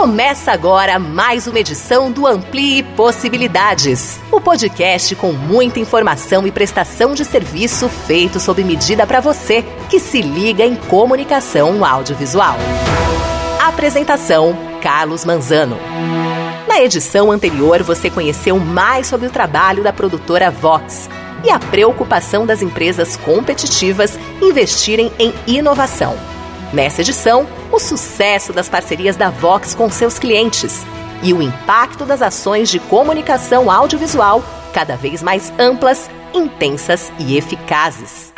Começa agora mais uma edição do Amplie Possibilidades, o podcast com muita informação e prestação de serviço feito sob medida para você que se liga em comunicação audiovisual. Apresentação: Carlos Manzano. Na edição anterior, você conheceu mais sobre o trabalho da produtora Vox e a preocupação das empresas competitivas investirem em inovação. Nessa edição, o sucesso das parcerias da Vox com seus clientes e o impacto das ações de comunicação audiovisual cada vez mais amplas, intensas e eficazes.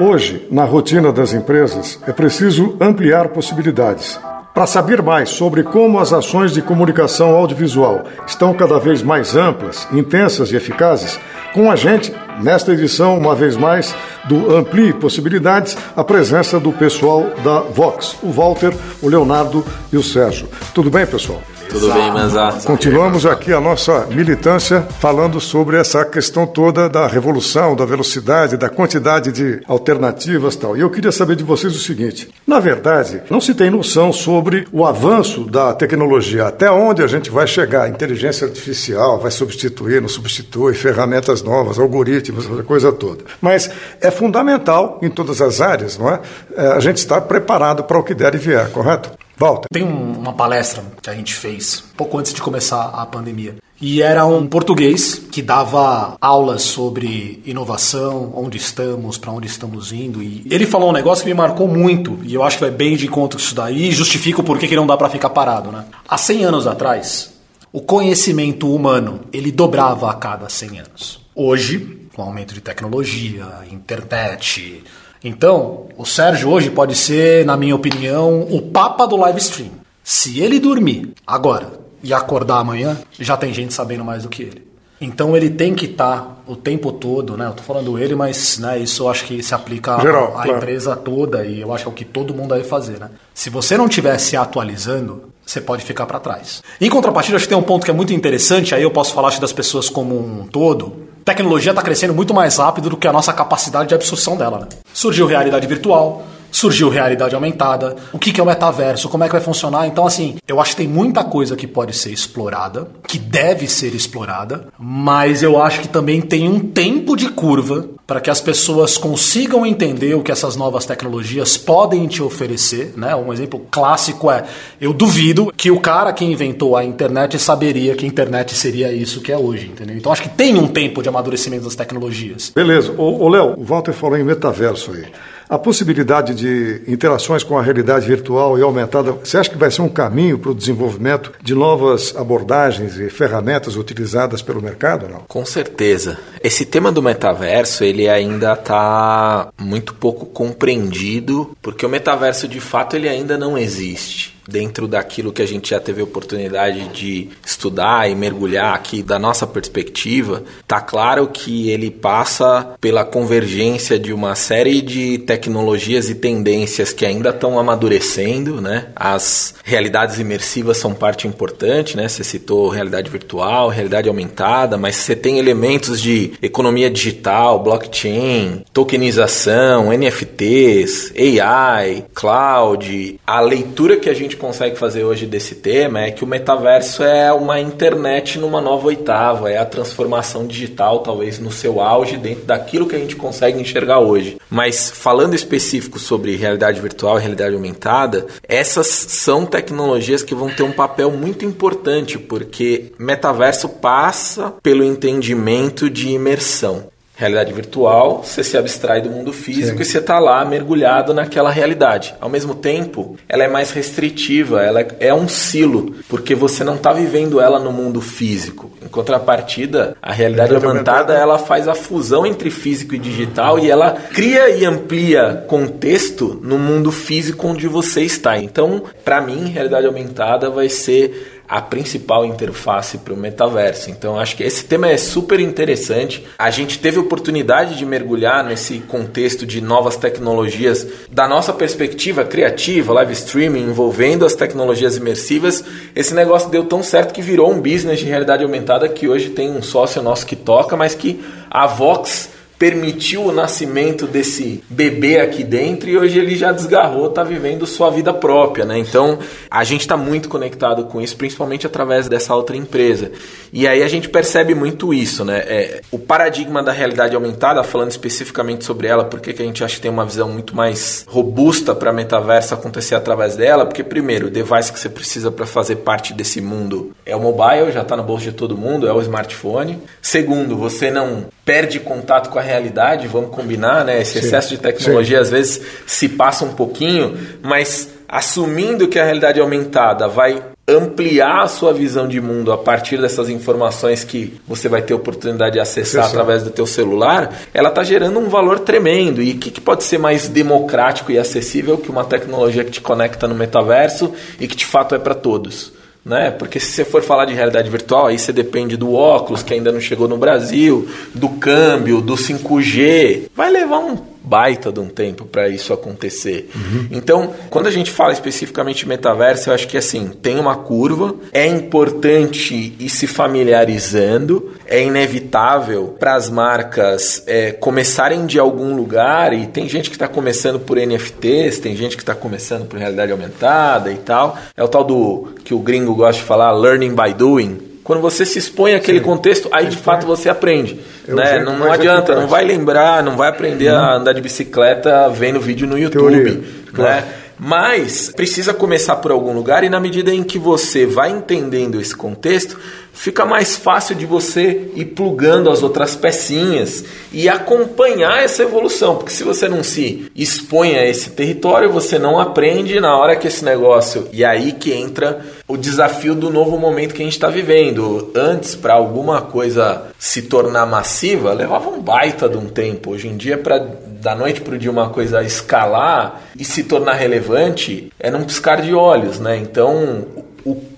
Hoje, na rotina das empresas, é preciso ampliar possibilidades. Para saber mais sobre como as ações de comunicação audiovisual estão cada vez mais amplas, intensas e eficazes, com a gente, nesta edição, uma vez mais, do Amplie Possibilidades, a presença do pessoal da Vox, o Walter, o Leonardo e o Sérgio. Tudo bem, pessoal? Tudo bem, Manzá. Continuamos aqui a nossa militância falando sobre essa questão toda da revolução, da velocidade, da quantidade de alternativas e tal. E eu queria saber de vocês o seguinte: na verdade, não se tem noção sobre o avanço da tecnologia, até onde a gente vai chegar. Inteligência artificial vai substituir, não substitui, ferramentas novas, algoritmos, essa coisa toda. Mas é fundamental em todas as áreas, não é? é a gente estar preparado para o que der e vier, correto? Volta. Tem uma palestra que a gente fez pouco antes de começar a pandemia. E era um português que dava aulas sobre inovação, onde estamos, para onde estamos indo. E ele falou um negócio que me marcou muito, e eu acho que vai bem de encontro com isso daí, e justifica o porquê que não dá para ficar parado. Né? Há 100 anos atrás, o conhecimento humano ele dobrava a cada 100 anos. Hoje, com o aumento de tecnologia, internet, então, o Sérgio hoje pode ser, na minha opinião, o papa do live stream. Se ele dormir agora e acordar amanhã, já tem gente sabendo mais do que ele. Então ele tem que estar tá o tempo todo, né? Eu tô falando ele, mas né, isso eu acho que se aplica Geral, à, claro. empresa toda e eu acho que é o que todo mundo deve fazer, né? Se você não estiver se atualizando, você pode ficar para trás. Em contrapartida, acho que tem um ponto que é muito interessante, aí eu posso falar acho, das pessoas como um todo. Tecnologia está crescendo muito mais rápido do que a nossa capacidade de absorção dela. Né? Surgiu realidade virtual, surgiu realidade aumentada, o que, que é o metaverso, como é que vai funcionar. Então, assim, eu acho que tem muita coisa que pode ser explorada, que deve ser explorada, mas eu acho que também tem um tempo de curva para que as pessoas consigam entender o que essas novas tecnologias podem te oferecer. Né? Um exemplo clássico é: eu duvido que o cara que inventou a internet saberia que a internet seria isso que é hoje. Entendeu? Então, acho que tem um tempo de amadurecimento das tecnologias. Beleza. Ô Léo, o Walter falou em metaverso aí. A possibilidade de interações com a realidade virtual e aumentada, você acha que vai ser um caminho para o desenvolvimento de novas abordagens e ferramentas utilizadas pelo mercado? Não? Com certeza. Esse tema do metaverso ele ainda está muito pouco compreendido, porque o metaverso de fato ele ainda não existe dentro daquilo que a gente já teve oportunidade de estudar e mergulhar aqui da nossa perspectiva, tá claro que ele passa pela convergência de uma série de tecnologias e tendências que ainda estão amadurecendo, né? As realidades imersivas são parte importante, né? Você citou realidade virtual, realidade aumentada, mas você tem elementos de economia digital, blockchain, tokenização, NFTs, AI, cloud, a leitura que a gente gente consegue fazer hoje desse tema é que o metaverso é uma internet numa nova oitava, é a transformação digital, talvez no seu auge, dentro daquilo que a gente consegue enxergar hoje. Mas falando específico sobre realidade virtual e realidade aumentada, essas são tecnologias que vão ter um papel muito importante, porque metaverso passa pelo entendimento de imersão. Realidade virtual, você se abstrai do mundo físico Sim. e você está lá mergulhado naquela realidade. Ao mesmo tempo, ela é mais restritiva, ela é um silo, porque você não está vivendo ela no mundo físico. Em contrapartida, a realidade aumentada ela faz a fusão entre físico e digital e ela cria e amplia contexto no mundo físico onde você está. Então, para mim, realidade aumentada vai ser a principal interface para o metaverso. Então, acho que esse tema é super interessante. A gente teve oportunidade de mergulhar nesse contexto de novas tecnologias da nossa perspectiva criativa, live streaming, envolvendo as tecnologias imersivas. Esse negócio deu tão certo que virou um business de realidade aumentada que hoje tem um sócio nosso que toca, mas que a Vox permitiu o nascimento desse bebê aqui dentro e hoje ele já desgarrou, está vivendo sua vida própria, né? Então a gente está muito conectado com isso, principalmente através dessa outra empresa. E aí a gente percebe muito isso, né? É, o paradigma da realidade aumentada, falando especificamente sobre ela, porque que a gente acha que tem uma visão muito mais robusta para metaverso acontecer através dela? Porque primeiro, o device que você precisa para fazer parte desse mundo é o mobile, já está na bolsa de todo mundo, é o smartphone. Segundo, você não perde contato com a realidade, vamos combinar, né? Esse sim, excesso de tecnologia sim. às vezes se passa um pouquinho, mas assumindo que a realidade aumentada vai ampliar a sua visão de mundo a partir dessas informações que você vai ter oportunidade de acessar através do teu celular, ela está gerando um valor tremendo. E o que, que, pode ser mais democrático e acessível que uma tecnologia que te conecta no metaverso e que de fato é para todos? Né? Porque se você for falar de realidade virtual, aí você depende do óculos que ainda não chegou no Brasil, do câmbio, do 5G. Vai levar um baita de um tempo para isso acontecer. Uhum. Então, quando a gente fala especificamente metaverso, eu acho que assim, tem uma curva, é importante ir se familiarizando, é inevitável para as marcas é, começarem de algum lugar, e tem gente que está começando por NFTs, tem gente que está começando por realidade aumentada e tal. É o tal do que o gringo gosta de falar, learning by doing quando você se expõe àquele Sim. contexto, aí de fato você aprende. né? Não, não adianta, não vai lembrar, não vai aprender a uhum. andar de bicicleta vendo vídeo no YouTube. Teoria. Né? Mas precisa começar por algum lugar e na medida em que você vai entendendo esse contexto, fica mais fácil de você ir plugando as outras pecinhas e acompanhar essa evolução, porque se você não se expõe a esse território, você não aprende na hora que esse negócio. E aí que entra o desafio do novo momento que a gente está vivendo. Antes, para alguma coisa se tornar massiva, levava um baita de um tempo. Hoje em dia, para da noite para o dia uma coisa escalar e se tornar relevante, é num piscar de olhos, né? Então,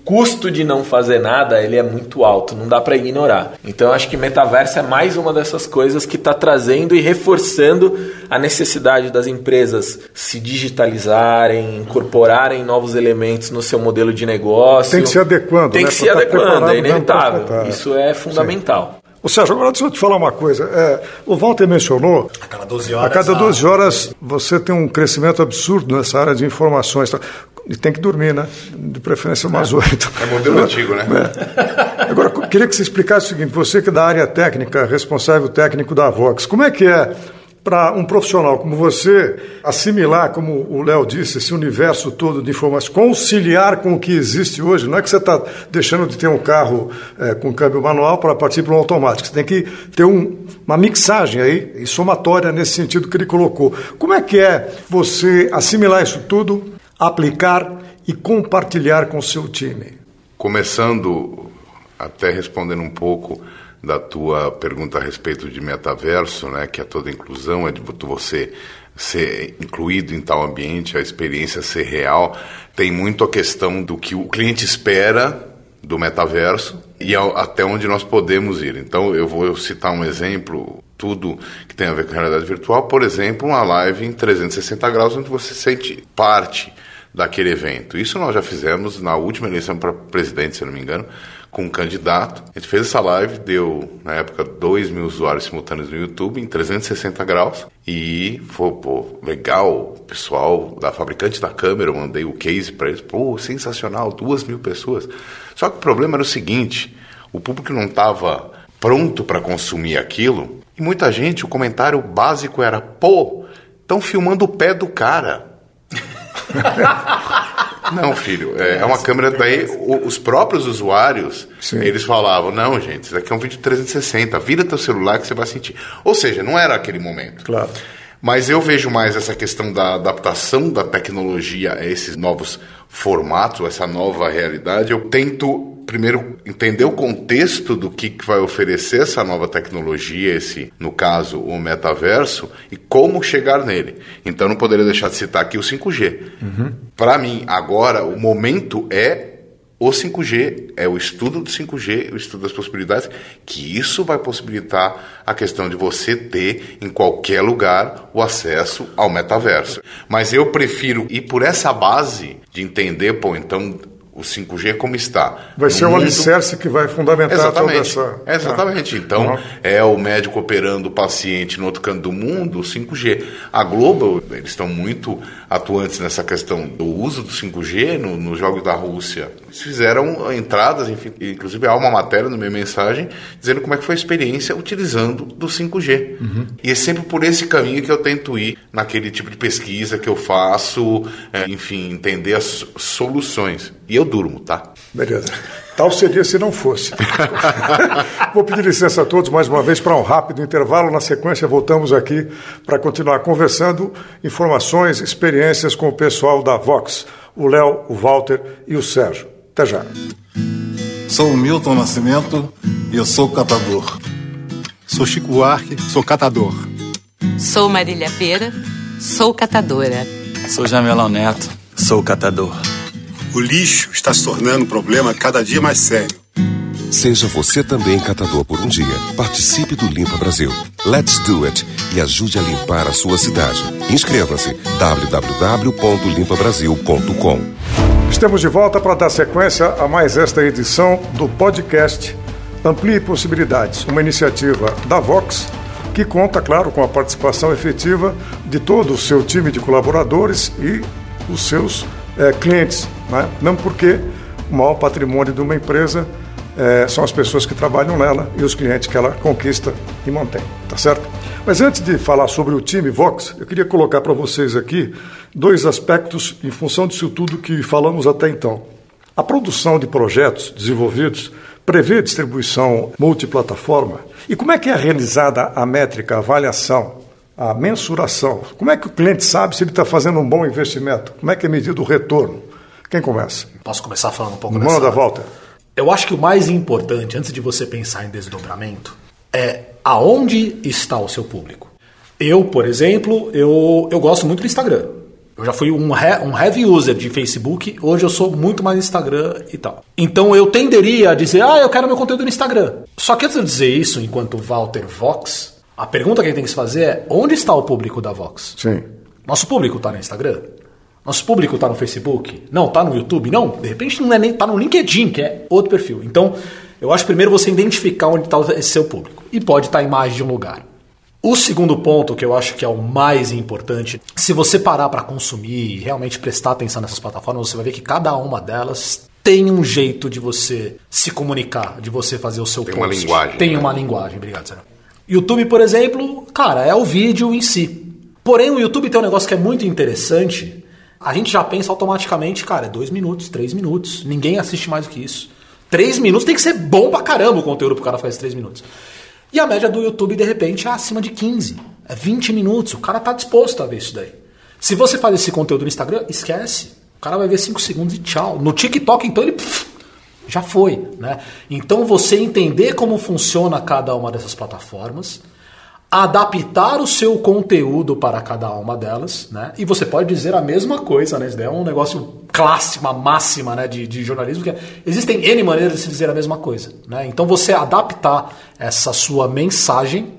custo de não fazer nada ele é muito alto, não dá para ignorar. Então acho que metaverso é mais uma dessas coisas que está trazendo e reforçando a necessidade das empresas se digitalizarem, incorporarem novos elementos no seu modelo de negócio. Tem que se adequando. Tem né? que se adequando, é inevitável. Isso é fundamental. Sim. Ô Sérgio, agora deixa eu te falar uma coisa. É, o Walter mencionou. A cada 12 horas. A cada 12 horas você tem um crescimento absurdo nessa área de informações. E tem que dormir, né? De preferência umas oito. É, é modelo antigo, né? É. Agora, queria que você explicasse o seguinte: você que é da área técnica, responsável técnico da Vox, como é que é para um profissional como você assimilar, como o Léo disse, esse universo todo de informações, conciliar com o que existe hoje? Não é que você está deixando de ter um carro é, com câmbio manual para partir para um automático. Você tem que ter um, uma mixagem aí, e somatória nesse sentido que ele colocou. Como é que é você assimilar isso tudo? aplicar e compartilhar com o seu time? Começando, até respondendo um pouco da tua pergunta a respeito de metaverso, né, que é toda inclusão, é de você ser incluído em tal ambiente, a experiência ser real, tem muito a questão do que o cliente espera do metaverso e até onde nós podemos ir. Então, eu vou citar um exemplo, tudo que tem a ver com realidade virtual, por exemplo, uma live em 360 graus onde você sente parte daquele evento. Isso nós já fizemos na última eleição para presidente, se não me engano, com um candidato. A gente fez essa live, deu na época 2 mil usuários simultâneos no YouTube em 360 graus e foi pô, legal. Pessoal da fabricante da câmera, eu mandei o case para eles, pô, sensacional, 2 mil pessoas. Só que o problema era o seguinte: o público não estava pronto para consumir aquilo e muita gente, o comentário básico era, pô, estão filmando o pé do cara. Não, filho, é, é, uma câmera daí. os próprios usuários, Sim. eles falavam: não, gente, isso aqui é um vídeo 360, vira teu celular que você vai sentir. Ou seja, não era aquele momento. Claro. Mas eu vejo mais essa questão da adaptação da tecnologia a esses novos formatos, essa nova realidade. Eu tento primeiro entender o contexto do que vai oferecer essa nova tecnologia, esse, no caso, o metaverso, e como chegar nele. Então não poderia deixar de citar aqui o 5G. Uhum. Para mim, agora, o momento é o 5G, é o estudo do 5G, o estudo das possibilidades, que isso vai possibilitar a questão de você ter em qualquer lugar o acesso ao metaverso. Mas eu prefiro ir por essa base de entender, pô, então o 5G como está. Vai ser o mundo... alicerce que vai fundamentar exatamente, toda essa... Exatamente. Ah. Então, uhum. é o médico operando o paciente no outro canto do mundo, o 5G. A Globo, eles estão muito atuantes nessa questão do uso do 5G nos no jogos da Rússia. Eles fizeram entradas, enfim, inclusive há uma matéria na minha mensagem dizendo como é que foi a experiência utilizando do 5G. Uhum. E é sempre por esse caminho que eu tento ir naquele tipo de pesquisa que eu faço, é, enfim, entender as soluções. E eu durmo, tá? Beleza. Tal seria se não fosse. Vou pedir licença a todos mais uma vez para um rápido intervalo. Na sequência, voltamos aqui para continuar conversando, informações, experiências com o pessoal da Vox, o Léo, o Walter e o Sérgio. Até já. Sou o Milton Nascimento e eu sou catador. Sou Chico Buarque, sou catador. Sou Marília Pera, sou catadora. Sou Jamelão Neto, sou catador. O lixo está se tornando um problema cada dia mais sério. Seja você também catador por um dia. Participe do Limpa Brasil. Let's do it e ajude a limpar a sua cidade. Inscreva-se www.limpabrasil.com. Estamos de volta para dar sequência a mais esta edição do podcast Amplie Possibilidades, uma iniciativa da Vox que conta, claro, com a participação efetiva de todo o seu time de colaboradores e os seus é, clientes. Né? Não porque o maior patrimônio de uma empresa é, são as pessoas que trabalham nela e os clientes que ela conquista e mantém, tá certo? Mas antes de falar sobre o time Vox, eu queria colocar para vocês aqui dois aspectos em função disso tudo que falamos até então. A produção de projetos desenvolvidos prevê distribuição multiplataforma? E como é que é realizada a métrica, a avaliação a mensuração. Como é que o cliente sabe se ele está fazendo um bom investimento? Como é que é medido o retorno? Quem começa? Posso começar falando um pouco Manda dessa... da volta. Eu acho que o mais importante, antes de você pensar em desdobramento, é aonde está o seu público. Eu, por exemplo, eu, eu gosto muito do Instagram. Eu já fui um, he, um heavy user de Facebook, hoje eu sou muito mais Instagram e tal. Então eu tenderia a dizer, ah, eu quero meu conteúdo no Instagram. Só que antes de dizer isso, enquanto Walter Vox, a pergunta que a gente tem que se fazer é: onde está o público da Vox? Sim. Nosso público está no Instagram? Nosso público está no Facebook? Não, está no YouTube? Não, de repente não é nem está no LinkedIn, que é outro perfil. Então, eu acho primeiro você identificar onde está esse seu público. E pode estar tá em mais de um lugar. O segundo ponto, que eu acho que é o mais importante, se você parar para consumir e realmente prestar atenção nessas plataformas, você vai ver que cada uma delas tem um jeito de você se comunicar, de você fazer o seu tem post. Tem uma linguagem. Tem né? uma linguagem, obrigado, Sérgio. YouTube, por exemplo, cara, é o vídeo em si. Porém, o YouTube tem um negócio que é muito interessante. A gente já pensa automaticamente, cara, é dois minutos, três minutos. Ninguém assiste mais do que isso. Três minutos tem que ser bom pra caramba o conteúdo pro cara fazer três minutos. E a média do YouTube, de repente, é acima de 15. É 20 minutos. O cara tá disposto a ver isso daí. Se você faz esse conteúdo no Instagram, esquece. O cara vai ver 5 segundos e tchau. No TikTok, então, ele pff, já foi. Né? Então você entender como funciona cada uma dessas plataformas, adaptar o seu conteúdo para cada uma delas, né? E você pode dizer a mesma coisa, né? Isso é um negócio clássico, uma máxima né, de, de jornalismo, que é, existem N maneiras de se dizer a mesma coisa. Né? Então você adaptar essa sua mensagem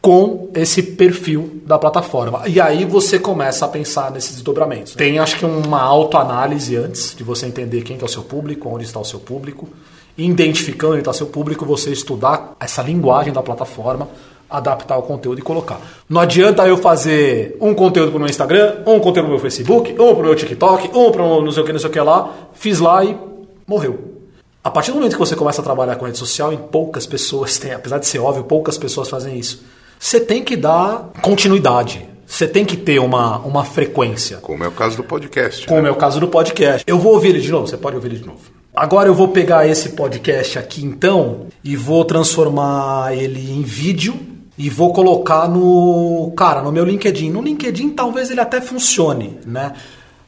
com esse perfil da plataforma. E aí você começa a pensar nesses desdobramentos. Tem acho que uma autoanálise antes de você entender quem que é o seu público, onde está o seu público, identificando onde está o seu público, você estudar essa linguagem da plataforma, adaptar o conteúdo e colocar. Não adianta eu fazer um conteúdo para o meu Instagram, um conteúdo para o meu Facebook, um para o meu TikTok, um para não sei o que, não sei o que lá, fiz lá e morreu. A partir do momento que você começa a trabalhar com rede social, em poucas pessoas têm, apesar de ser óbvio, poucas pessoas fazem isso você tem que dar continuidade. Você tem que ter uma, uma frequência. Como é o caso do podcast. Como né? é o caso do podcast. Eu vou ouvir ele de novo, você pode ouvir ele de novo. Agora eu vou pegar esse podcast aqui então e vou transformar ele em vídeo e vou colocar no, cara, no meu LinkedIn. No LinkedIn talvez ele até funcione, né?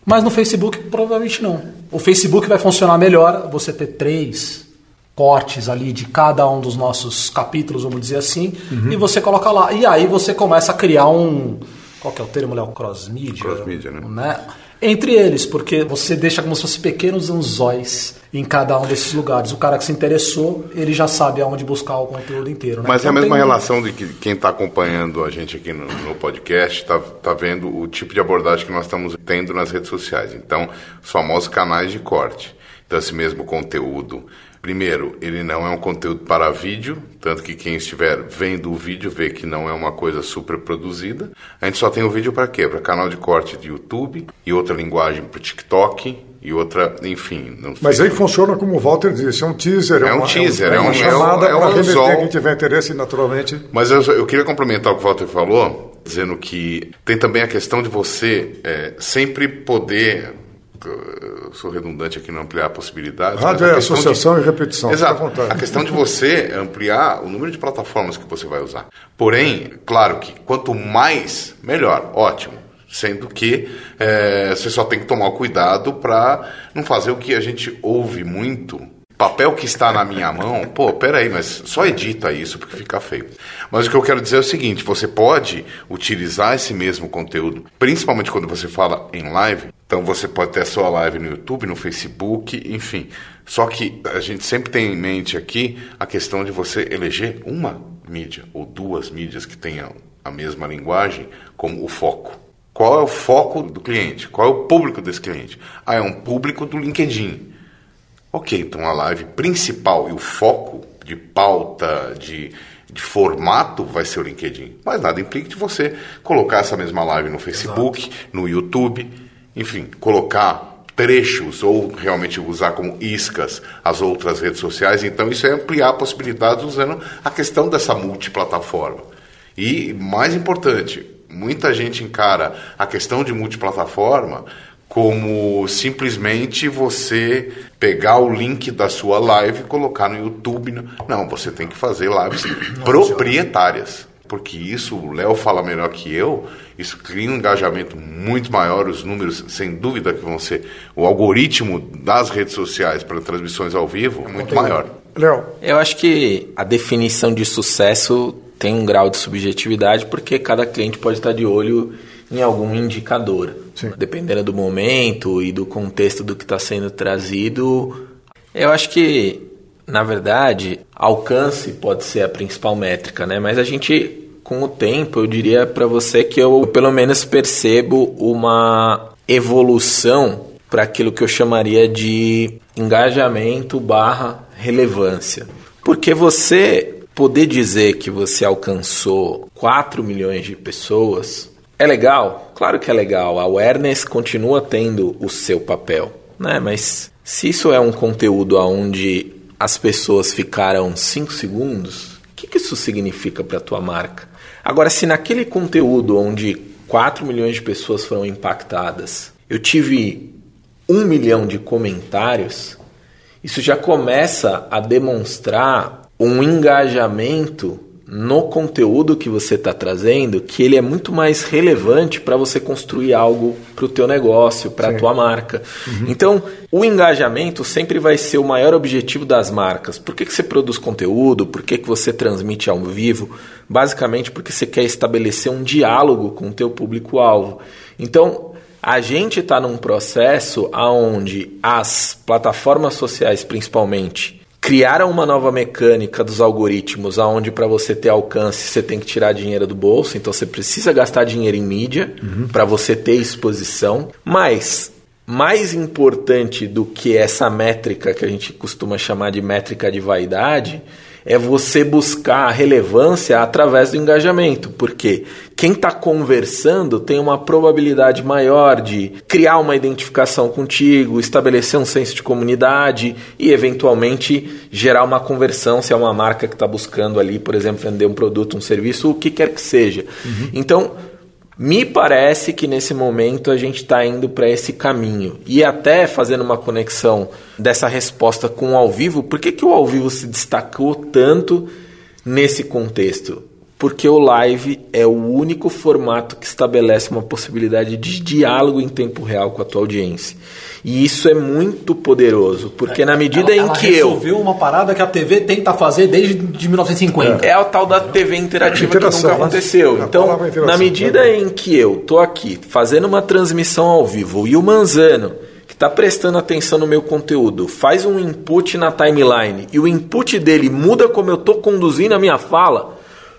Mas no Facebook provavelmente não. O Facebook vai funcionar melhor você ter três, cortes ali de cada um dos nossos capítulos, vamos dizer assim, uhum. e você coloca lá. E aí você começa a criar um. Qual que é o termo, Léo? Cross-media? Cross-media, né? né? Entre eles, porque você deixa como se fossem pequenos anzóis em cada um desses lugares. O cara que se interessou, ele já sabe aonde buscar o conteúdo inteiro. Né? Mas então, é a mesma tem... relação de que quem está acompanhando a gente aqui no, no podcast está tá vendo o tipo de abordagem que nós estamos tendo nas redes sociais. Então, os famosos canais de corte. desse mesmo conteúdo. Primeiro, ele não é um conteúdo para vídeo, tanto que quem estiver vendo o vídeo vê que não é uma coisa super produzida. A gente só tem o vídeo para quê? Para canal de corte de YouTube e outra linguagem para TikTok e outra, enfim. Mas aí funciona como o Walter disse, é um teaser. É, é um uma, teaser, é, um, é uma chamada é um, é para remeter quem tiver interesse naturalmente. Mas eu, eu queria complementar o que o Walter falou, dizendo que tem também a questão de você é, sempre poder sou redundante aqui não ampliar possibilidades. Rádio é associação de... e repetição. Exato. A questão de você ampliar o número de plataformas que você vai usar. Porém, claro que quanto mais, melhor. Ótimo. Sendo que é, você só tem que tomar cuidado para não fazer o que a gente ouve muito papel que está na minha mão, pô, peraí, mas só edita isso porque fica feio. Mas o que eu quero dizer é o seguinte: você pode utilizar esse mesmo conteúdo, principalmente quando você fala em live. Então você pode ter a sua live no YouTube, no Facebook, enfim. Só que a gente sempre tem em mente aqui a questão de você eleger uma mídia ou duas mídias que tenham a mesma linguagem como o foco. Qual é o foco do cliente? Qual é o público desse cliente? Ah, é um público do LinkedIn. Ok, então a live principal e o foco de pauta, de, de formato vai ser o LinkedIn. Mas nada implica de você colocar essa mesma live no Facebook, Exato. no YouTube, enfim, colocar trechos ou realmente usar como iscas as outras redes sociais. Então isso é ampliar possibilidades usando a questão dessa multiplataforma. E mais importante, muita gente encara a questão de multiplataforma como simplesmente você pegar o link da sua live e colocar no YouTube. Não, você tem que fazer lives proprietárias. Porque isso, o Léo fala melhor que eu, isso cria um engajamento muito maior, os números, sem dúvida, que vão ser. O algoritmo das redes sociais para transmissões ao vivo é muito maior. Léo. Eu acho que a definição de sucesso tem um grau de subjetividade, porque cada cliente pode estar de olho em algum indicador. Sim. Dependendo do momento e do contexto do que está sendo trazido, eu acho que, na verdade, alcance pode ser a principal métrica, né? Mas a gente, com o tempo, eu diria para você que eu, pelo menos, percebo uma evolução para aquilo que eu chamaria de engajamento barra relevância. Porque você poder dizer que você alcançou 4 milhões de pessoas é legal? Claro que é legal. A awareness continua tendo o seu papel, né? Mas se isso é um conteúdo onde as pessoas ficaram 5 segundos, o que, que isso significa para a tua marca? Agora, se naquele conteúdo onde 4 milhões de pessoas foram impactadas, eu tive um milhão de comentários, isso já começa a demonstrar um engajamento no conteúdo que você está trazendo que ele é muito mais relevante para você construir algo para o teu negócio, para a tua marca. Uhum. Então, o engajamento sempre vai ser o maior objetivo das marcas. Por que, que você produz conteúdo? Por que, que você transmite ao vivo? Basicamente porque você quer estabelecer um diálogo com o teu público-alvo. Então, a gente está num processo onde as plataformas sociais, principalmente, criaram uma nova mecânica dos algoritmos, aonde para você ter alcance você tem que tirar dinheiro do bolso, então você precisa gastar dinheiro em mídia uhum. para você ter exposição. Mas mais importante do que essa métrica que a gente costuma chamar de métrica de vaidade é você buscar a relevância através do engajamento, porque quem está conversando tem uma probabilidade maior de criar uma identificação contigo, estabelecer um senso de comunidade e, eventualmente, gerar uma conversão se é uma marca que está buscando ali, por exemplo, vender um produto, um serviço, o que quer que seja. Uhum. Então, me parece que nesse momento a gente está indo para esse caminho. E até fazendo uma conexão dessa resposta com o ao vivo, por que, que o ao vivo se destacou tanto nesse contexto? Porque o live é o único formato que estabelece uma possibilidade de diálogo em tempo real com a tua audiência. E isso é muito poderoso, porque na medida ela, em ela que eu. resolveu uma parada que a TV tenta fazer desde de 1950. É, é a tal da TV interativa que nunca aconteceu. Então, na medida em que eu tô aqui fazendo uma transmissão ao vivo e o Manzano que está prestando atenção no meu conteúdo, faz um input na timeline e o input dele muda como eu estou conduzindo a minha fala,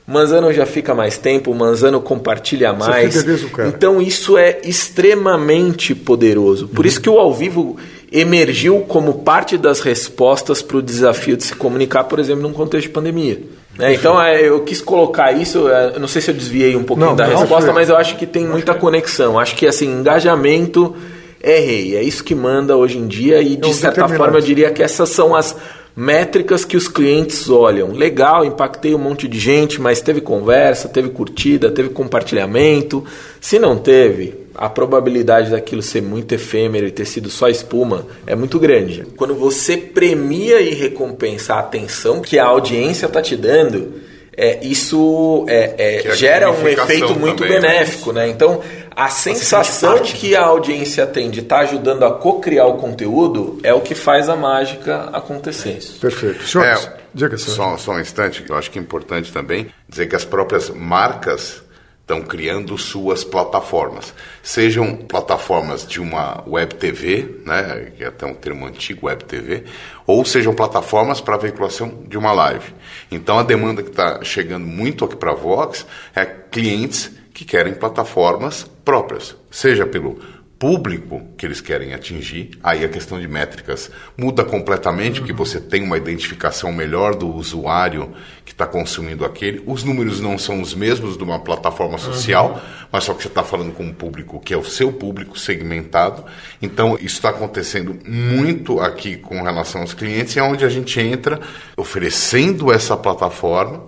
Manzano já fica mais tempo, Manzano compartilha mais. Então isso é extremamente poderoso. Por uhum. isso que o ao vivo emergiu como parte das respostas para o desafio de se comunicar, por exemplo, num contexto de pandemia. Né? Então é, eu quis colocar isso, é, não sei se eu desviei um pouquinho Não, da não, resposta, mas eu acho que tem muita conexão. Acho que assim, engajamento é rei, é isso que manda hoje em dia e de certa forma eu diria que essas são as métricas que os clientes olham. Legal, impactei um monte de gente, mas teve conversa, teve curtida, teve compartilhamento. Se não teve, a probabilidade daquilo ser muito efêmero e ter sido só espuma é muito grande. Quando você premia e recompensa a atenção que a audiência está te dando, é, isso é, é, é gera um efeito muito também, né? benéfico, né? Então, a sensação que a audiência tem de estar ajudando a co-criar o conteúdo é o que faz a mágica acontecer. Perfeito. Senhores, É, diga, senhor. só, só um instante, que eu acho que é importante também dizer que as próprias marcas estão criando suas plataformas. Sejam plataformas de uma web TV, né, que é até um termo antigo, web TV, ou sejam plataformas para veiculação de uma live. Então a demanda que está chegando muito aqui para a Vox é clientes que querem plataformas próprias, seja pelo público que eles querem atingir, aí a questão de métricas muda completamente, porque você tem uma identificação melhor do usuário que está consumindo aquele. Os números não são os mesmos de uma plataforma social, mas só que você está falando com um público que é o seu público segmentado. Então, isso está acontecendo muito aqui com relação aos clientes, e é onde a gente entra oferecendo essa plataforma.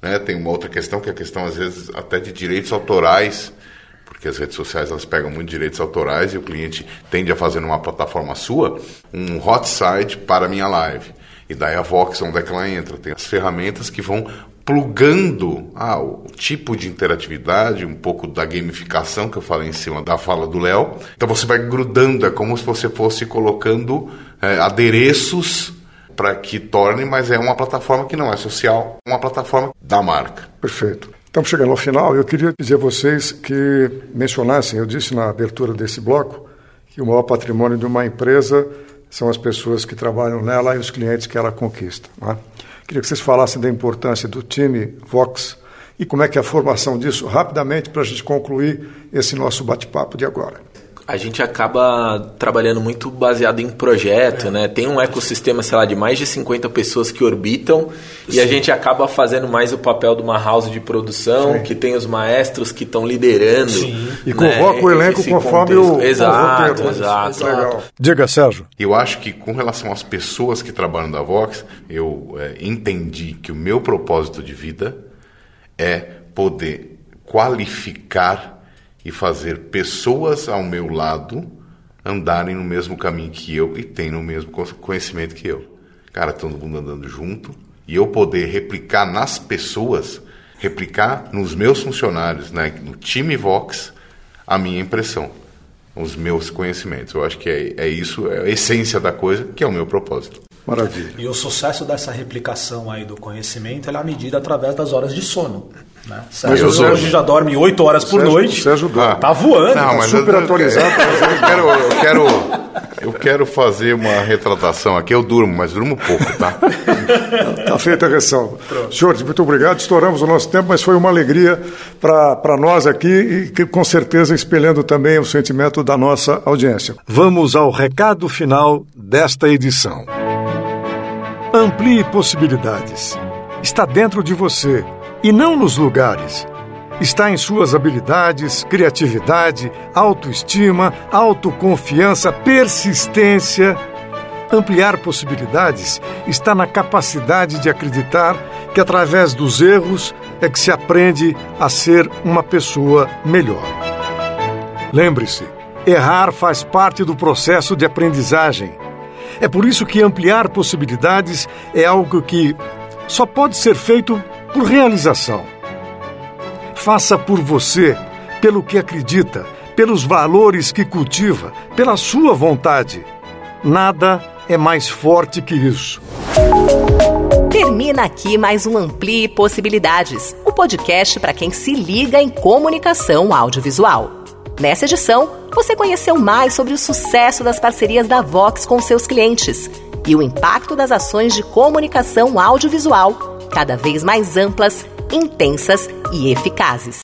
Né? Tem uma outra questão, que é a questão, às vezes, até de direitos autorais porque as redes sociais elas pegam muito direitos autorais e o cliente tende a fazer numa plataforma sua um hot site para a minha live. E daí a Vox, onde é que ela entra? Tem as ferramentas que vão plugando ah, o tipo de interatividade, um pouco da gamificação que eu falei em cima da fala do Léo. Então você vai grudando, é como se você fosse colocando é, adereços para que torne, mas é uma plataforma que não é social, uma plataforma da marca. Perfeito. Estamos chegando ao final. Eu queria pedir a vocês que mencionassem, eu disse na abertura desse bloco, que o maior patrimônio de uma empresa são as pessoas que trabalham nela e os clientes que ela conquista. é? Queria que vocês falassem da importância do time Vox e como é que é a formação disso, rapidamente, para a gente concluir esse nosso bate-papo de agora. A gente acaba trabalhando muito baseado em projeto, né? Tem um ecossistema, sei lá, de mais de 50 pessoas que orbitam e a gente acaba fazendo mais o papel de uma house de produção, que tem os maestros que estão liderando. E convoca o elenco esse conforme contexto. o, o Exato, roteiro. exato. Legal. Diga, Sérgio. Eu acho que com relação às pessoas que trabalham da Vox, eu é, entendi que o meu propósito de vida é poder qualificar e fazer pessoas ao meu lado andarem no mesmo caminho que eu e terem o mesmo conhecimento que eu. Cara, todo mundo andando junto e eu poder replicar nas pessoas, replicar nos meus funcionários, né, no time Vox, a minha impressão, os meus conhecimentos. Eu acho que é, é isso, é a essência da coisa, que é o meu propósito. Maravilha. E o sucesso dessa replicação aí do conhecimento é medido através das horas de sono. Né? Sérgio o Sérgio- hoje já dorme 8 horas por Sérgio- noite. Sérgio dorme. Tá voando. Não, mas super eu- atualizado. Eu quero, eu quero, eu quero fazer uma retratação aqui. Eu durmo, mas durmo pouco, tá? Está feita a ressalva. Senhores, muito obrigado. Estouramos o nosso tempo, mas foi uma alegria para nós aqui e que, com certeza espelhando também o sentimento da nossa audiência. Vamos ao recado final desta edição. Amplie possibilidades. Está dentro de você e não nos lugares. Está em suas habilidades, criatividade, autoestima, autoconfiança, persistência. Ampliar possibilidades está na capacidade de acreditar que através dos erros é que se aprende a ser uma pessoa melhor. Lembre-se, errar faz parte do processo de aprendizagem. É por isso que ampliar possibilidades é algo que só pode ser feito por realização. Faça por você, pelo que acredita, pelos valores que cultiva, pela sua vontade. Nada é mais forte que isso. Termina aqui mais um Amplie Possibilidades, o podcast para quem se liga em comunicação audiovisual. Nessa edição, você conheceu mais sobre o sucesso das parcerias da Vox com seus clientes e o impacto das ações de comunicação audiovisual, cada vez mais amplas, intensas e eficazes.